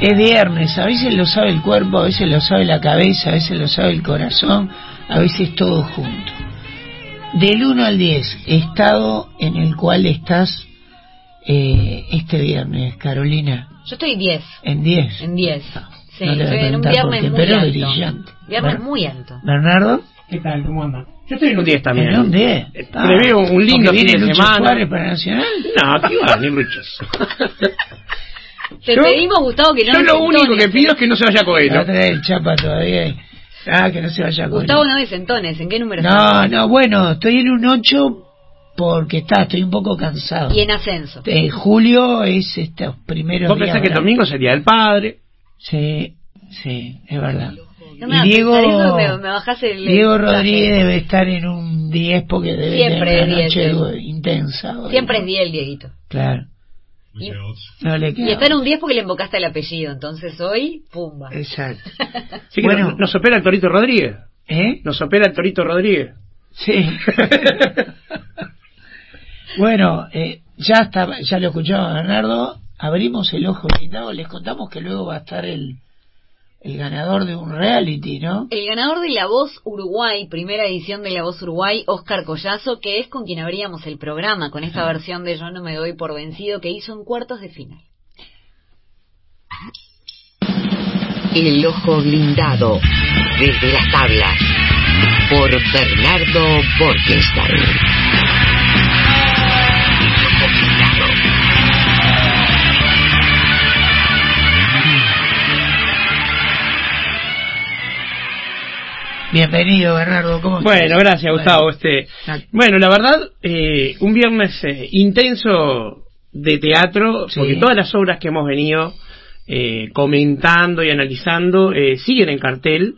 Es viernes, a veces lo sabe el cuerpo, a veces lo sabe la cabeza, a veces lo sabe el corazón, a veces todo junto. Del 1 al 10, estado en el cual estás eh, este viernes, Carolina. Yo estoy 10. En 10. En 10. Sí, No estoy en un viernes qué, muy pero alto. brillante. Viernes muy alto. Bernardo, ¿Qué tal? ¿Cómo anda? Yo estoy en un 10 también. en un 10. Eh, preveo un lindo fin de Lucho semana. Suárez para Nacional. No, ¿qué va? Ni luchos. Te Yo- pedimos, Gustavo, que no Yo lo único entones, que pido es que no se vaya Va a Coelho. traer el chapa todavía. Ah, que no se vaya a Gustavo, no desentones. ¿En qué número No, estás? no, bueno, estoy en un 8 porque está, estoy un poco cansado. Y en ascenso. Eh, julio es estos primeros Vos días. pensás que el domingo sería el padre. Sí, sí, es verdad. No me y Diego, eso, me, me bajás el... Diego el Rodríguez debe estar en un 10 porque debe Siempre tener una es 10, noche intensa. hoy. Siempre es 10 el Dieguito. Claro, no le y queda. está en un 10 porque le invocaste el apellido. Entonces hoy, pumba. Exacto. Bueno. nos, nos opera el Torito Rodríguez. ¿Eh? Nos opera el Torito Rodríguez. Sí. bueno, eh, ya está, ya lo escuchaba Bernardo. Abrimos el ojo blindado. Les contamos que luego va a estar el, el ganador de un reality, ¿no? El ganador de La Voz Uruguay, primera edición de La Voz Uruguay, Oscar Collazo, que es con quien abríamos el programa, con esta versión de Yo no me doy por vencido que hizo en cuartos de final. El ojo blindado desde las tablas por Bernardo Borgenstein. Bienvenido, Bernardo. ¿Cómo estás? Bueno, gracias Gustavo. Este, bueno, la verdad, eh, un viernes eh, intenso de teatro, Sí. porque todas las obras que hemos venido eh, comentando y analizando eh, siguen en cartel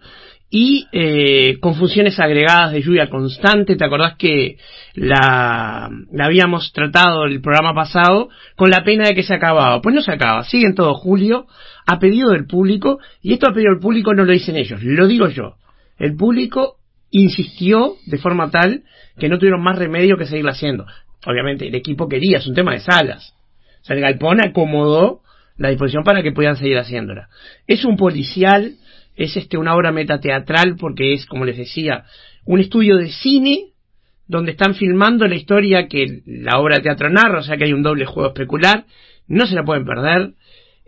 y eh, con funciones agregadas de lluvia constante. ¿Te acordás que la, la habíamos tratado el programa pasado con la pena de que se acababa? Pues no se acaba, sigue en todo julio, a pedido del público, y esto a pedido del público no lo dicen ellos, lo digo yo. El público insistió de forma tal que no tuvieron más remedio que seguirla haciendo. Obviamente el equipo quería, es un tema de salas. O sea, el galpón acomodó la disposición para que puedan seguir haciéndola. Es un policial, es este una obra metateatral porque es, como les decía, un estudio de cine donde están filmando la historia que la obra de teatro narra, o sea que hay un doble juego especular, no se la pueden perder,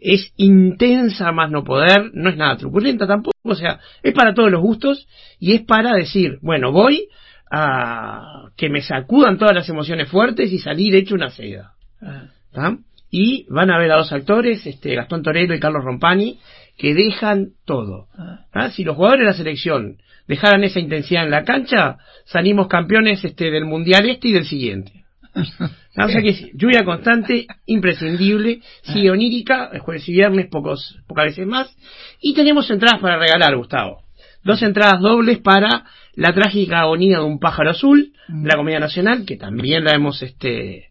es intensa más no poder, no es nada truculenta tampoco, o sea, es para todos los gustos y es para decir, bueno, voy a que me sacudan todas las emociones fuertes y salir hecho una seda. Ah, ¿tá? Y van a ver a dos actores, este Gastón Torero y Carlos Rompani, que dejan todo. ah. ¿tá? Si los jugadores de la selección dejaran esa intensidad en la cancha, salimos campeones este del mundial este y del siguiente. O sea que es lluvia constante, imprescindible, sigue onírica, el jueves y viernes, pocos, pocas veces más. Y tenemos entradas para regalar, Gustavo. Dos entradas dobles para la trágica agonía de un pájaro azul, de la Comedia Nacional, que también la hemos este,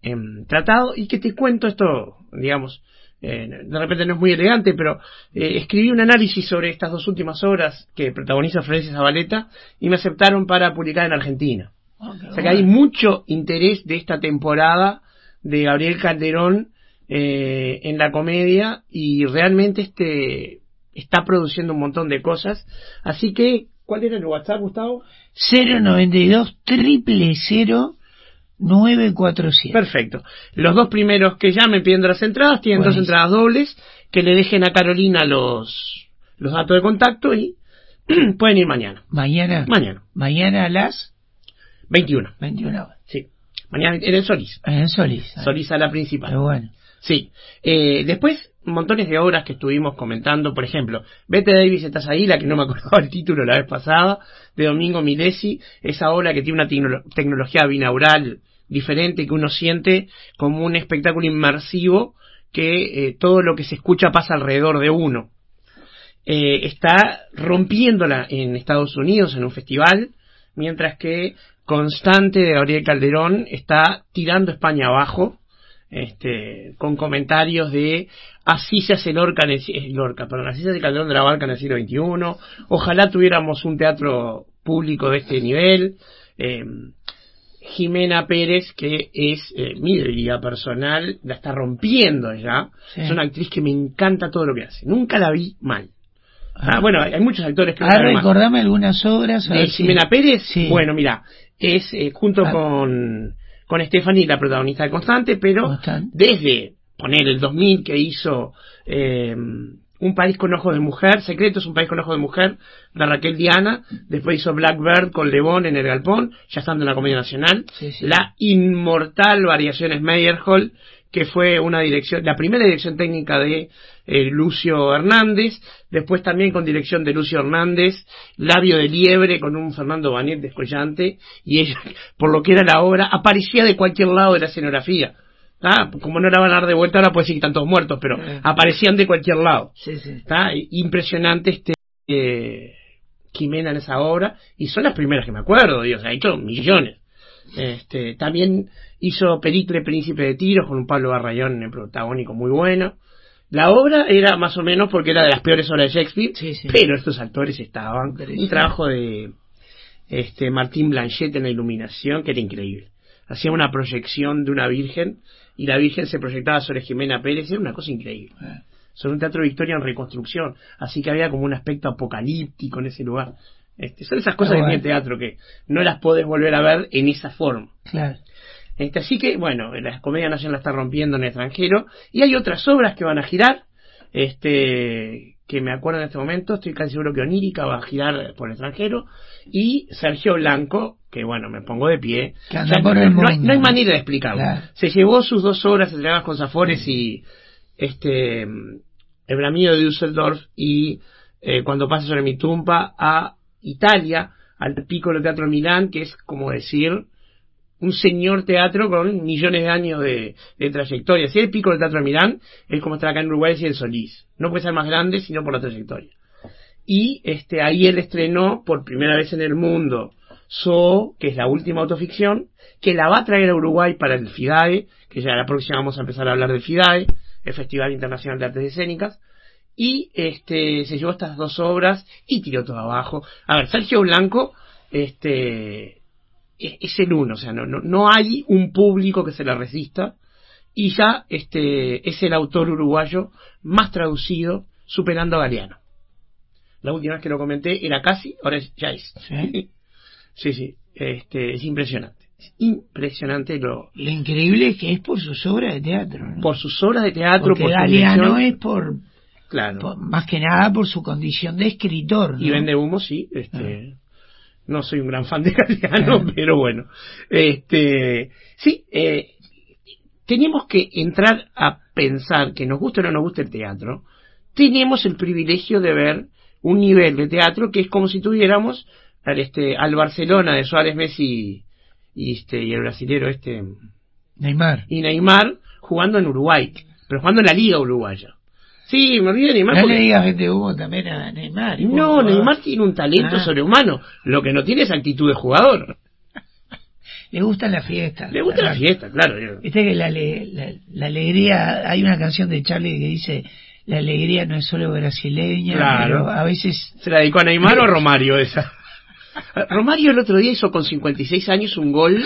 em, tratado, y que te cuento esto, digamos, eh, de repente no es muy elegante, pero eh, escribí un análisis sobre estas dos últimas obras que protagoniza Florencia Zabaleta y me aceptaron para publicar en Argentina. O sea que hay mucho interés de esta temporada de Gabriel Calderón eh, en la comedia y realmente este está produciendo un montón de cosas. Así que, ¿cuál era el WhatsApp, Gustavo? 092 triple 947. Perfecto. Los dos primeros que llamen pidiendo las entradas tienen dos entradas dobles que le dejen a Carolina los, los datos de contacto y pueden ir mañana. Mañana. Mañana, Mañana a las 21. 21 horas. Sí. Mañana en el Solís. En Solís. Solís a la principal. Pero bueno. Sí. Eh, después, montones de obras que estuvimos comentando. Por ejemplo, Vete Davis, estás ahí, la que no me acordaba el título la vez pasada, de Domingo Milesi. Esa obra que tiene una tecno- tecnología binaural diferente que uno siente como un espectáculo inmersivo que eh, todo lo que se escucha pasa alrededor de uno. Eh, está rompiéndola en Estados Unidos en un festival, mientras que Constante de Gabriel Calderón está tirando España abajo, este, con comentarios de así se hace Lorca, en el, Lorca, perdón, así se hace Calderón de la Barca en el siglo XXI, ojalá tuviéramos un teatro público de este nivel. Eh, Jimena Pérez, que es eh, mi debilidad personal, la está rompiendo ya. Sí. Es una actriz que me encanta todo lo que hace. Nunca la vi mal. Ah, bueno, hay hay muchos actores que Ah, recordame algunas obras. a ¿De ver si- Jimena Pérez? Sí. Bueno, mira, es eh, junto Ah. con, con Stephanie, la protagonista de Constante, pero Constante. desde poner el 2000 que hizo eh, Un país con ojos de mujer, Secreto es un país con ojos de mujer, de Raquel Diana, después hizo Blackbird con Lebón en el Galpón, ya estando en la Comedia Nacional, Sí, sí. la inmortal Variaciones Meyerhold, que fue una dirección, la primera dirección técnica de eh, Lucio Hernández, después también con dirección de Lucio Hernández, Labio de Liebre con un Fernando Banet descollante, y ella, por lo que era la obra, aparecía de cualquier lado de la escenografía. ¿tá? Como no la van a dar de vuelta, ahora puede decir que están todos muertos, pero Eh. aparecían de cualquier lado. Sí, sí. Está impresionante este eh, Jimena en esa obra y son las primeras que me acuerdo, Dios, ha hecho millones. Este, también hizo Pericle Príncipe de Tiros con un Pablo Barrayón en protagónico muy bueno. La obra era más o menos porque era de las peores obras de Shakespeare, Sí, sí. pero estos actores estaban. Un trabajo de este Martín Blanchet en la iluminación que era increíble. Hacía una proyección de una virgen y la virgen se proyectaba sobre Jimena Pérez, era una cosa increíble Eh, sobre un teatro de Victoria en reconstrucción, así que había como un aspecto apocalíptico en ese lugar. Este, son esas cosas Ah, que tiene bueno. el teatro que no las podés volver a ver en esa forma. Claro. Este, así que, bueno, la Comedia Nacional la está rompiendo en el extranjero y hay otras obras que van a girar, este, que me acuerdo en este momento, estoy casi seguro que Onírica va a girar por el extranjero y Sergio Blanco, que bueno, me pongo de pie, Que anda Ya por no, el no hay, mundo. no hay manera de explicarlo. Claro. Se llevó sus dos obras entregadas con Zafores y este El Bramido de Düsseldorf y eh, Cuando pasa sobre mi tumba a Italia, al Piccolo Teatro Milán, que es como decir un señor teatro con millones de años de, de trayectoria. Si es el Piccolo Teatro Milán, es como estar acá en Uruguay y el Solís. No puede ser más grande, sino por la trayectoria. Y este ahí él estrenó por primera vez en el mundo So, que es la última autoficción, que la va a traer a Uruguay para el FIDAE, que ya la próxima vamos a empezar a hablar del FIDAE, el Festival Internacional de Artes Escénicas, y este se llevó estas dos obras y tiró todo abajo. A ver, Sergio Blanco, este es, es el uno, o sea, no, no, no hay un público que se la resista, y ya este es el autor uruguayo más traducido, superando a Galeano. La última vez que lo comenté era casi, ahora es- ya es. Sí. Sí, sí, este, es impresionante. Es impresionante lo, Lo increíble es que es por sus obras de teatro. ¿no? por sus obras de teatro, Porque por Galeano es por, Claro. por- más que nada por su condición de escritor. Y ¿no? vende humo, sí. Este, No soy un gran fan de Galeano, pero bueno. Este, sí, eh, tenemos que entrar a pensar que nos guste o no nos guste el teatro. Tenemos el privilegio de ver un nivel de teatro que es como si tuviéramos al, este, al Barcelona de Suárez, Messi y, este, y el brasilero este Neymar. y Neymar jugando en Uruguay, pero jugando en la liga uruguaya. Sí, me olvidé de Neymar. No porque- le digas vende humo también a Neymar. no, Neymar tiene un talento Ah. sobrehumano. Lo que no tiene es actitud de jugador. Le gusta la fiesta. Le gusta la fiesta, claro. Viste que la, la, la alegría, hay una canción de Charlie que dice, la alegría no es solo brasileña, Claro. pero a veces... ¿Se la dedicó a Neymar o a Romario esa? Romario el otro día hizo con 56 años un gol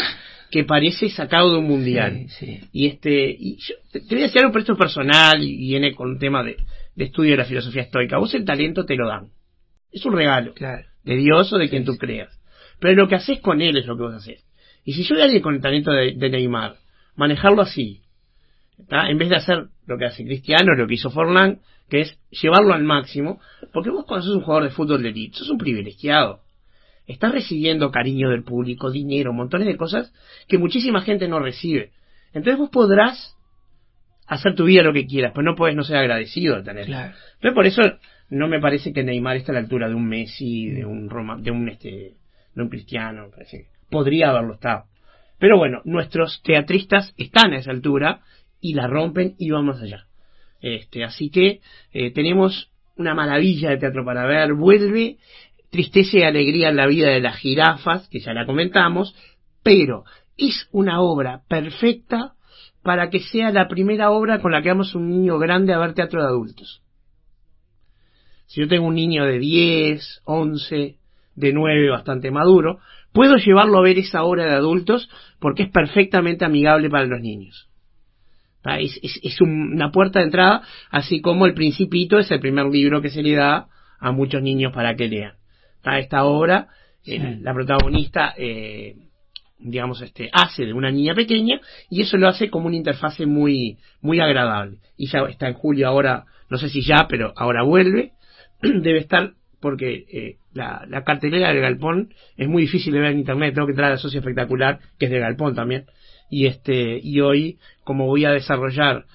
que parece sacado de un mundial. Sí, sí. Y este, y yo te, voy a decir algo, pero esto es personal y viene con un tema de, de estudio de la filosofía estoica. Vos el talento te lo dan. Es un regalo. Claro. de Dios o de quien tú creas. Pero lo que haces con él es lo que vos haces. Y si yo de alguien con el talento de, de Neymar, manejarlo así, ¿tá? en vez de hacer lo que hace Cristiano, lo que hizo Forlán, que es llevarlo al máximo, porque vos cuando sos un jugador de fútbol de elite, sos un privilegiado. Estás recibiendo cariño del público, dinero, montones de cosas que muchísima gente no recibe. Entonces vos podrás hacer tu vida lo que quieras, pero no puedes no ser agradecido de tener. Claro. Entonces por eso no me parece que Neymar esté a la altura de un Messi, de un Roma, de un este, de un Cristiano, me parece que podría haberlo estado. Pero bueno, nuestros teatristas están a esa altura y la rompen y vamos allá. Este, así que eh, tenemos una maravilla de teatro para ver. Vuelve tristeza y alegría en la vida de las jirafas, que ya la comentamos, pero es una obra perfecta para que sea la primera obra con la que vamos un niño grande a ver teatro de adultos. Si yo tengo un niño de 10, 11, de 9, bastante maduro, puedo llevarlo a ver esa obra de adultos porque es perfectamente amigable para los niños. ¿Tá? Es, es- es un- una puerta de entrada, así como El Principito es el primer libro que se le da a muchos niños para que lean. ¿Tá? Esta obra, eh, Sí. la protagonista, eh, digamos, este, hace de una niña pequeña y eso lo hace como una interfase muy, muy agradable. Y ya está en julio ahora, no sé si ya, pero ahora vuelve. Debe estar porque eh, la, la cartelera del Galpón es muy difícil de ver en internet. Tengo que entrar a la Socio Espectacular, que es de Galpón también. Y este, y hoy, como voy a desarrollar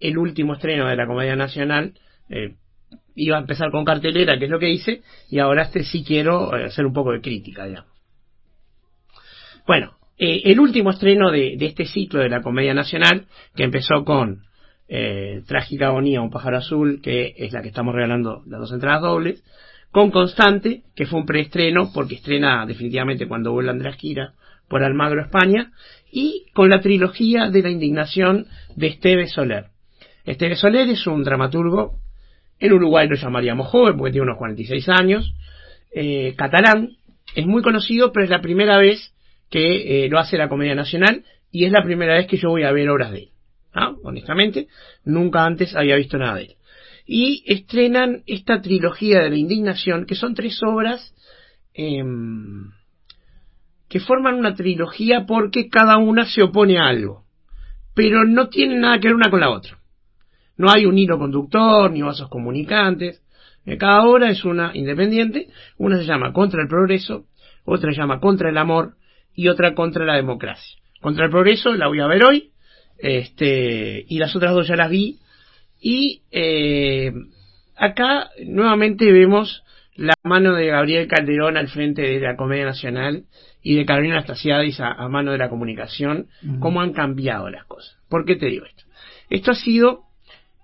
el último estreno de la Comedia Nacional, eh, iba a empezar con cartelera, que es lo que hice, y ahora este sí quiero eh, hacer un poco de crítica, digamos. Bueno, eh, el último estreno de, de este ciclo de la Comedia Nacional, que empezó con eh, Trágica Agonía, Un pájaro azul, que es la que estamos regalando las dos entradas dobles, con Constante, que fue un preestreno, porque estrena definitivamente cuando vuelva Andrés Quira por Almagro, España, y con la trilogía de la indignación de Esteve Soler. Esteve Soler es un dramaturgo, en Uruguay lo llamaríamos joven, porque tiene unos 46 años, eh, catalán, es muy conocido, pero es la primera vez que eh, lo hace la Comedia Nacional y es la primera vez que yo voy a ver obras de él. ¿ah? Honestamente, nunca antes había visto nada de él. Y estrenan esta trilogía de la indignación, que son tres obras em, que forman una trilogía porque cada una se opone a algo, pero no tienen nada que ver una con la otra. No hay un hilo conductor ni vasos comunicantes. Eh, Cada obra es una independiente. Una se llama Contra el Progreso, otra se llama Contra el Amor y otra Contra la Democracia. Contra el Progreso la voy a ver hoy, este, y las otras dos ya las vi. Y eh, acá nuevamente vemos la mano de Gabriel Calderón al frente de la Comedia Nacional y de Carolina Stasiadis a, a mano de la comunicación, cómo han cambiado las cosas. ¿Por qué te digo esto? Esto ha sido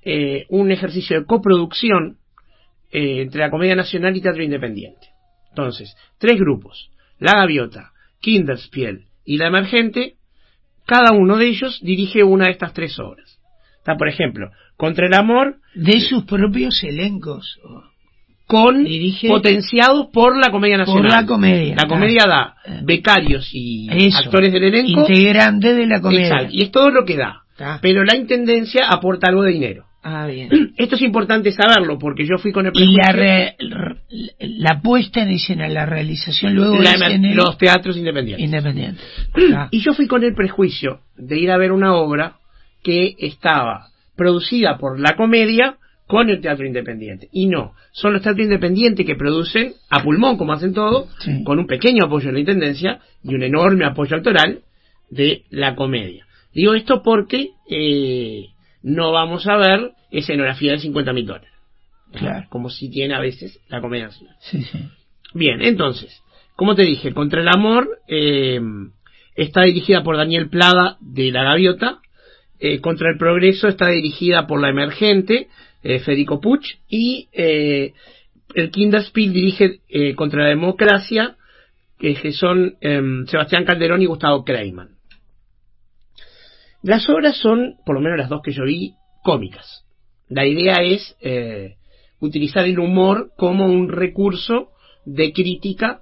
eh, un ejercicio de coproducción eh, entre la Comedia Nacional y Teatro Independiente. Entonces, tres grupos, La Gaviota, Kinderspiel y La Emergente, cada uno de ellos dirige una de estas tres obras. Está, por ejemplo, Contra el Amor, De sus propios elencos. con Dirige- potenciados por la Comedia Por Nacional. la comedia. La comedia da becarios y Eso. actores del elenco. Integrante de la comedia. Exacto, y es todo lo que da. Está. Pero la intendencia aporta algo de dinero. Ah, bien. Esto es importante saberlo porque yo fui con el Y la, prejuicio- re- la puesta en escena, la realización luego la- es en el los teatros independientes. independiente. Ah, Y yo fui con el prejuicio de ir a ver una obra que estaba producida por la comedia con el teatro independiente. Y no, son los teatros independientes que producen a pulmón, como hacen todo, Sí. con un pequeño apoyo de la intendencia y un enorme apoyo actoral de la comedia. Digo esto porque eh, no vamos a ver escenografía de 50 mil dólares. Claro. Como si tiene a veces la comedia nacional. sí, sí. Bien, entonces, como te dije, Contra el Amor eh, está dirigida por Daniel Plada de La Gaviota. eh, Contra el Progreso está dirigida por La Emergente, eh, Federico Puch. Y el Kinderspiel dirige eh, Contra la Democracia, que, que son em, Sebastián Calderón y Gustavo Kreiman. Las obras son, por lo menos las dos que yo vi, cómicas. La idea es eh, utilizar el humor como un recurso de crítica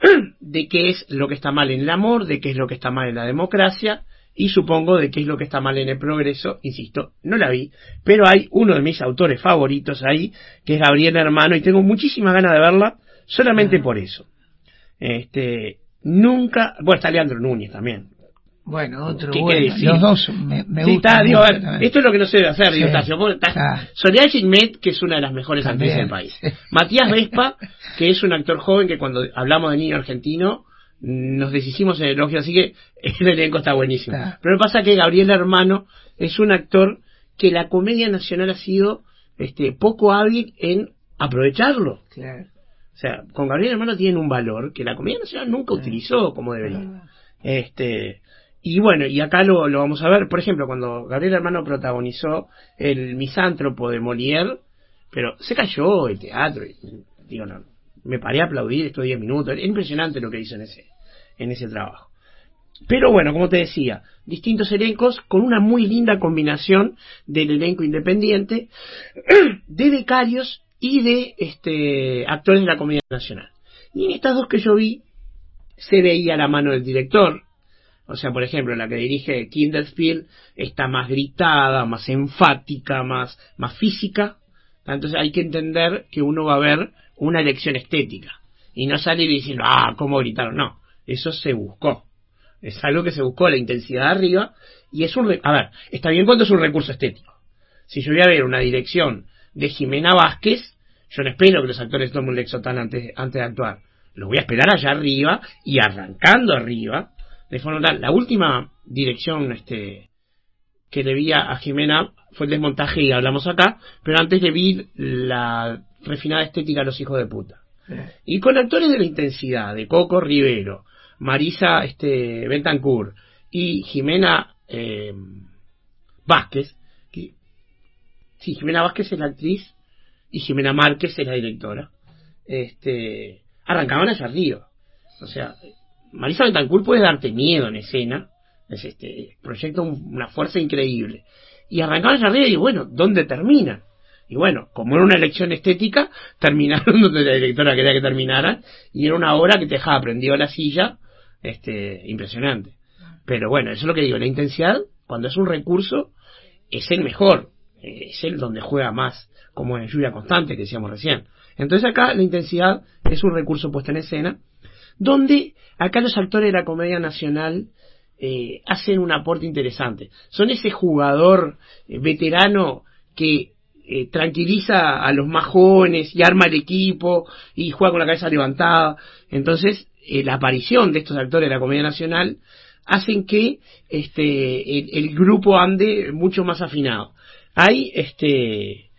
de qué es lo que está mal en el amor, de qué es lo que está mal en la democracia y supongo de qué es lo que está mal en el progreso. Insisto, no la vi, pero hay uno de mis autores favoritos ahí, que es Gabriel Hermano, y tengo muchísimas ganas de verla solamente Ah. por eso. Este, nunca, bueno, está Leandro Núñez también, Bueno, otro ¿Qué bueno. querés decir? Los dos me, me Sí, gustan. está, digo, a ver, esto es lo que no se debe hacer, digo, Sí. está- Está. Soledad Gilmet, que es una de las mejores actrices del país. Matías Vespa, que es un actor joven que cuando hablamos de niño argentino nos deshicimos en elogio, así que el elenco está buenísimo. Está. Pero pasa que Gabriel Hermano es un actor que la comedia nacional ha sido este poco hábil en aprovecharlo. Claro. O sea, con Gabriel Hermano tienen un valor que la comedia nacional nunca utilizó como debería. Este, y bueno, y acá lo, lo vamos a ver, por ejemplo, cuando Gabriel Hermano protagonizó el misántropo de Molière, pero se cayó el teatro, y, digo, no, me paré a aplaudir estos 10 minutos, es impresionante lo que hizo en ese, en ese trabajo. Pero bueno, como te decía, distintos elencos con una muy linda combinación del elenco independiente, de becarios y de este actores de la Comedia Nacional. Y en estas dos que yo vi, se veía la mano del director. O sea, por ejemplo, la que dirige Kinderspiel está más gritada, más enfática, más, más física. Entonces hay que entender que uno va a ver una elección estética. Y no salir diciendo, ah, ¿cómo gritaron? No, eso se buscó. Es algo que se buscó, la intensidad arriba. Y es un... A ver, está bien cuando es un recurso estético. Si yo voy a ver una dirección de Jimena Vázquez, yo no espero que los actores tomen un Lexotan antes, antes de actuar. Los voy a esperar allá arriba y arrancando arriba. De forma tal. La última dirección este, que le vi a, a Jimena fue el desmontaje y hablamos acá, pero antes le vi la refinada estética a los hijos de puta. Y con actores de la intensidad, de Coco Rivero, Marisa este, Bentancur y Jimena eh, Vázquez, que, sí, Jimena Vázquez es la actriz y Jimena Márquez es la directora, este, arrancaban allá arriba. O sea, Marisa Bentancur puede darte miedo en escena, es este, proyecta un- una fuerza increíble. Y arrancaban allá arriba y bueno, ¿dónde termina? Y bueno, como era una elección estética, terminaron donde la directora quería que terminaran, y era una obra que te dejaba prendido a la silla, este, impresionante. Pero bueno, eso es lo que digo, la intensidad, cuando es un recurso, es el mejor, es el donde juega más, como en lluvia constante que decíamos recién. Entonces acá la intensidad es un recurso puesto en escena, donde acá los actores de la comedia nacional eh, hacen un aporte interesante. Son ese jugador eh, veterano que eh, tranquiliza a los más jóvenes y arma el equipo y juega con la cabeza levantada. Entonces, eh, la aparición de estos actores de la comedia nacional hacen que este el, el grupo ande mucho más afinado. Hay este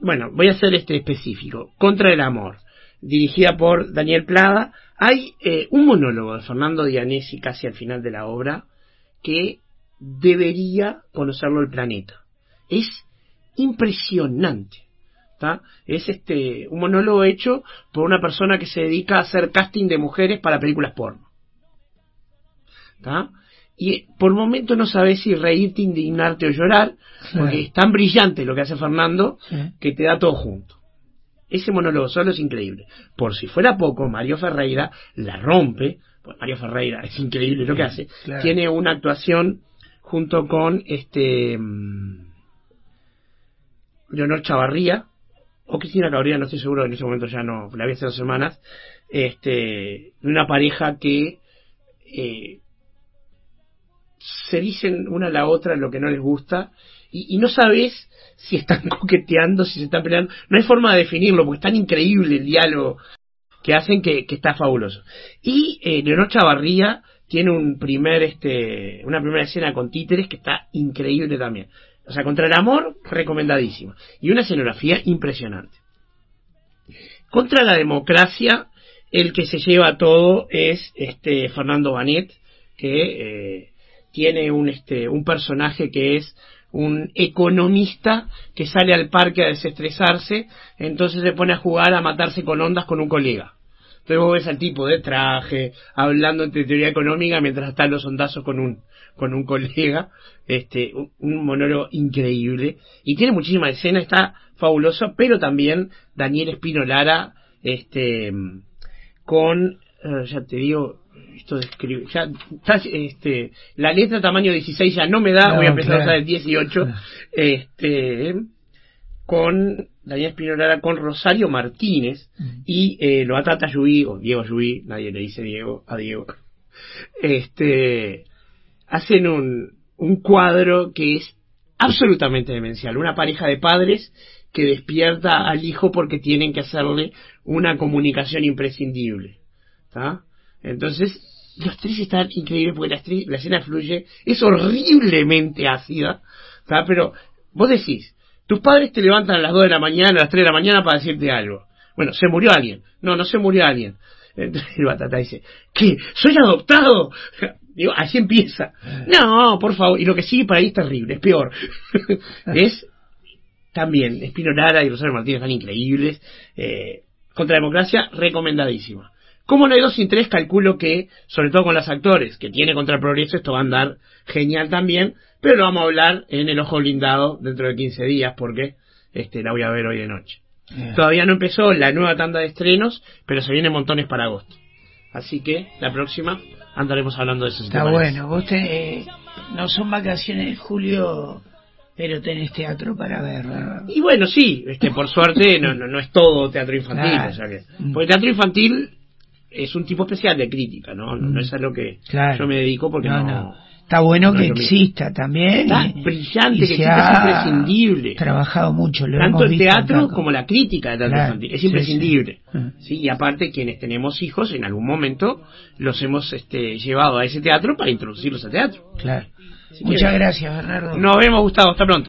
bueno, voy a ser este específico. Contra el amor, dirigida por Daniel Plada. Hay eh, un monólogo de Fernando Dianesi casi al final de la obra que debería conocerlo el planeta. Es impresionante. ¿tá? Es este un monólogo hecho por una persona que se dedica a hacer casting de mujeres para películas porno. ¿tá? Y por momento no sabes si reírte, indignarte o llorar, porque es tan brillante lo que hace Fernando Sí. que te da todo junto. Ese monólogo solo es increíble. Por si fuera poco, Mario Ferreira la rompe. Pues Mario Ferreira es increíble lo que hace. claro. Tiene una actuación junto con este mm, Leonor Chavarría o Cristina Cabrera, no estoy seguro, en ese momento ya no, la vi hace dos semanas, este, una pareja que eh, se dicen una a la otra lo que no les gusta y, no sabes si están coqueteando, si se están peleando. No hay forma de definirlo porque es tan increíble el diálogo que hacen que, que está fabuloso. Y eh, Leonor Chavarría tiene un primer, este, una primera escena con títeres que está increíble también. O sea, contra el amor, recomendadísima. Y una escenografía impresionante. Contra la democracia, el que se lleva todo es este Fernando Banet, que eh, tiene un, este, un personaje que es un economista que sale al parque a desestresarse, entonces se pone a jugar a matarse con ondas con un colega. Entonces vos ves al tipo de traje, hablando de teoría económica mientras están los ondazos con un, con un colega, este, un, monólogo increíble, y tiene muchísima escena, está fabuloso, pero también Daniel Espino Lara, este, con, eh, ya te digo, esto de escribir, ya, está, este, la letra tamaño 16 ya no me da, No, voy a empezar a claro. usar el 18, Claro. este, con Daniel Espino Lara, con Rosario Martínez, y eh, lo Tata Yubí, o Diego Yubí, nadie le dice Diego a Diego, este, hacen un, un cuadro que es absolutamente demencial. Una pareja de padres que despierta al hijo porque tienen que hacerle una comunicación imprescindible. ¿tá? Entonces, los tres están increíbles porque la, la escena fluye, es horriblemente ácida, ¿tá? pero vos decís, tus padres te levantan a las 2 de la mañana, a las 3 de la mañana para decirte algo. Bueno, se murió alguien. No, no se murió alguien. Entonces el batata dice, ¿qué? ¿Soy adoptado? Digo, así empieza. No, por favor. Y lo que sigue para ahí es terrible, es peor. es también, Espino Lara y Rosario Martínez están increíbles. Eh, contra la democracia, recomendadísima. Como no hay dos sin tres, calculo que, sobre todo con los actores que tiene contra el progreso, esto va a andar genial también, pero lo vamos a hablar en el ojo blindado dentro de 15 días, porque este la voy a ver hoy de noche. Todavía no empezó la nueva tanda de estrenos, pero se vienen montones para agosto. Así que la próxima andaremos hablando de eso. si te Está bueno. Vos te, eh, no son vacaciones de julio, pero tenés teatro para ver. ¿verdad? Y bueno, sí, este, por suerte no, no, no es todo teatro infantil. Claro. O sea que, Mm. porque teatro infantil es un tipo especial de crítica, ¿no? No, Mm. no es a lo que Claro. yo me dedico porque no. No, no. Está bueno no que exista también. Está y- brillante, y que exista, es imprescindible. Trabajado mucho, lo Tanto hemos el visto teatro como la crítica de teatro Claro. Es imprescindible. sí. Mm. Sí, y aparte quienes tenemos hijos, en algún momento los hemos este, llevado a ese teatro para introducirlos al teatro. Claro. Así que- Muchas gracias, Bernardo. Nos vemos, Gustavo. Hasta pronto.